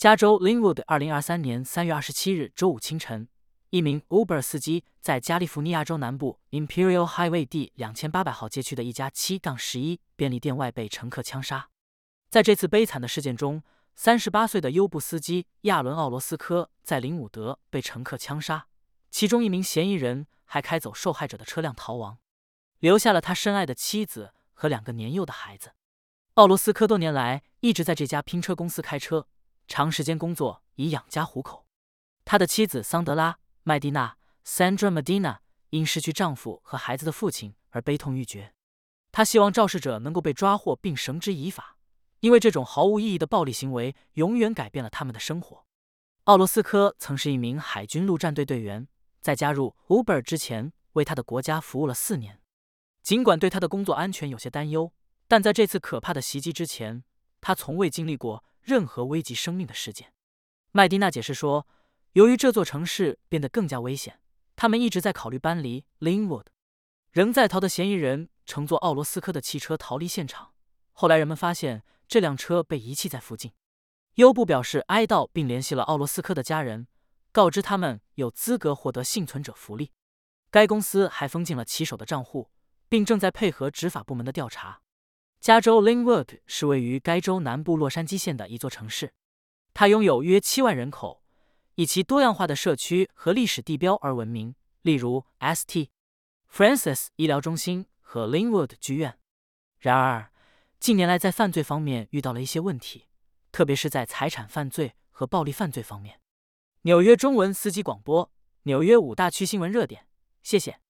加州 Linwood 二零二三年三月二十七日周五清晨，一名 Uber 司机在加利福尼亚州南部 Imperial Highway 第两千八百号街区的一家七杠十一便利店外被乘客枪杀。在这次悲惨的事件中，三十八岁的优步司机亚伦·奥罗斯科在林伍德被乘客枪杀，其中一名嫌疑人还开走受害者的车辆逃亡，留下了他深爱的妻子和两个年幼的孩子。奥罗斯科多年来一直在这家拼车公司开车，长时间工作以养家糊口。他的妻子桑德拉·麦蒂娜 （Sandra Medina） 因失去丈夫和孩子的父亲而悲痛欲绝。他希望肇事者能够被抓获并绳之以法。因为这种毫无意义的暴力行为永远改变了他们的生活。奥罗斯科曾是一名海军陆战队队员，在加入 Uber 之前，为他的国家服务了四年。尽管对他的工作安全有些担忧，但在这次可怕的袭击之前，他从未经历过任何危及生命的事件。麦蒂娜解释说，由于这座城市变得更加危险，他们一直在考虑搬离 Linwood。仍在逃的嫌疑人乘坐奥罗斯科的汽车逃离现场。后来人们发现。这辆车被遗弃在附近。优步表示哀悼，并联系了奥罗斯科的家人，告知他们有资格获得幸存者福利。该公司还封禁了骑手的账户，并正在配合执法部门的调查。加州 Linwood 是位于该州南部洛杉矶县的一座城市，它拥有约七万人口，以其多样化的社区和历史地标而闻名，例如 St. Francis 医疗中心和 Linwood 剧院。然而，近年来，在犯罪方面遇到了一些问题，特别是在财产犯罪和暴力犯罪方面。纽约中文司机广播，纽约五大区新闻热点，谢谢。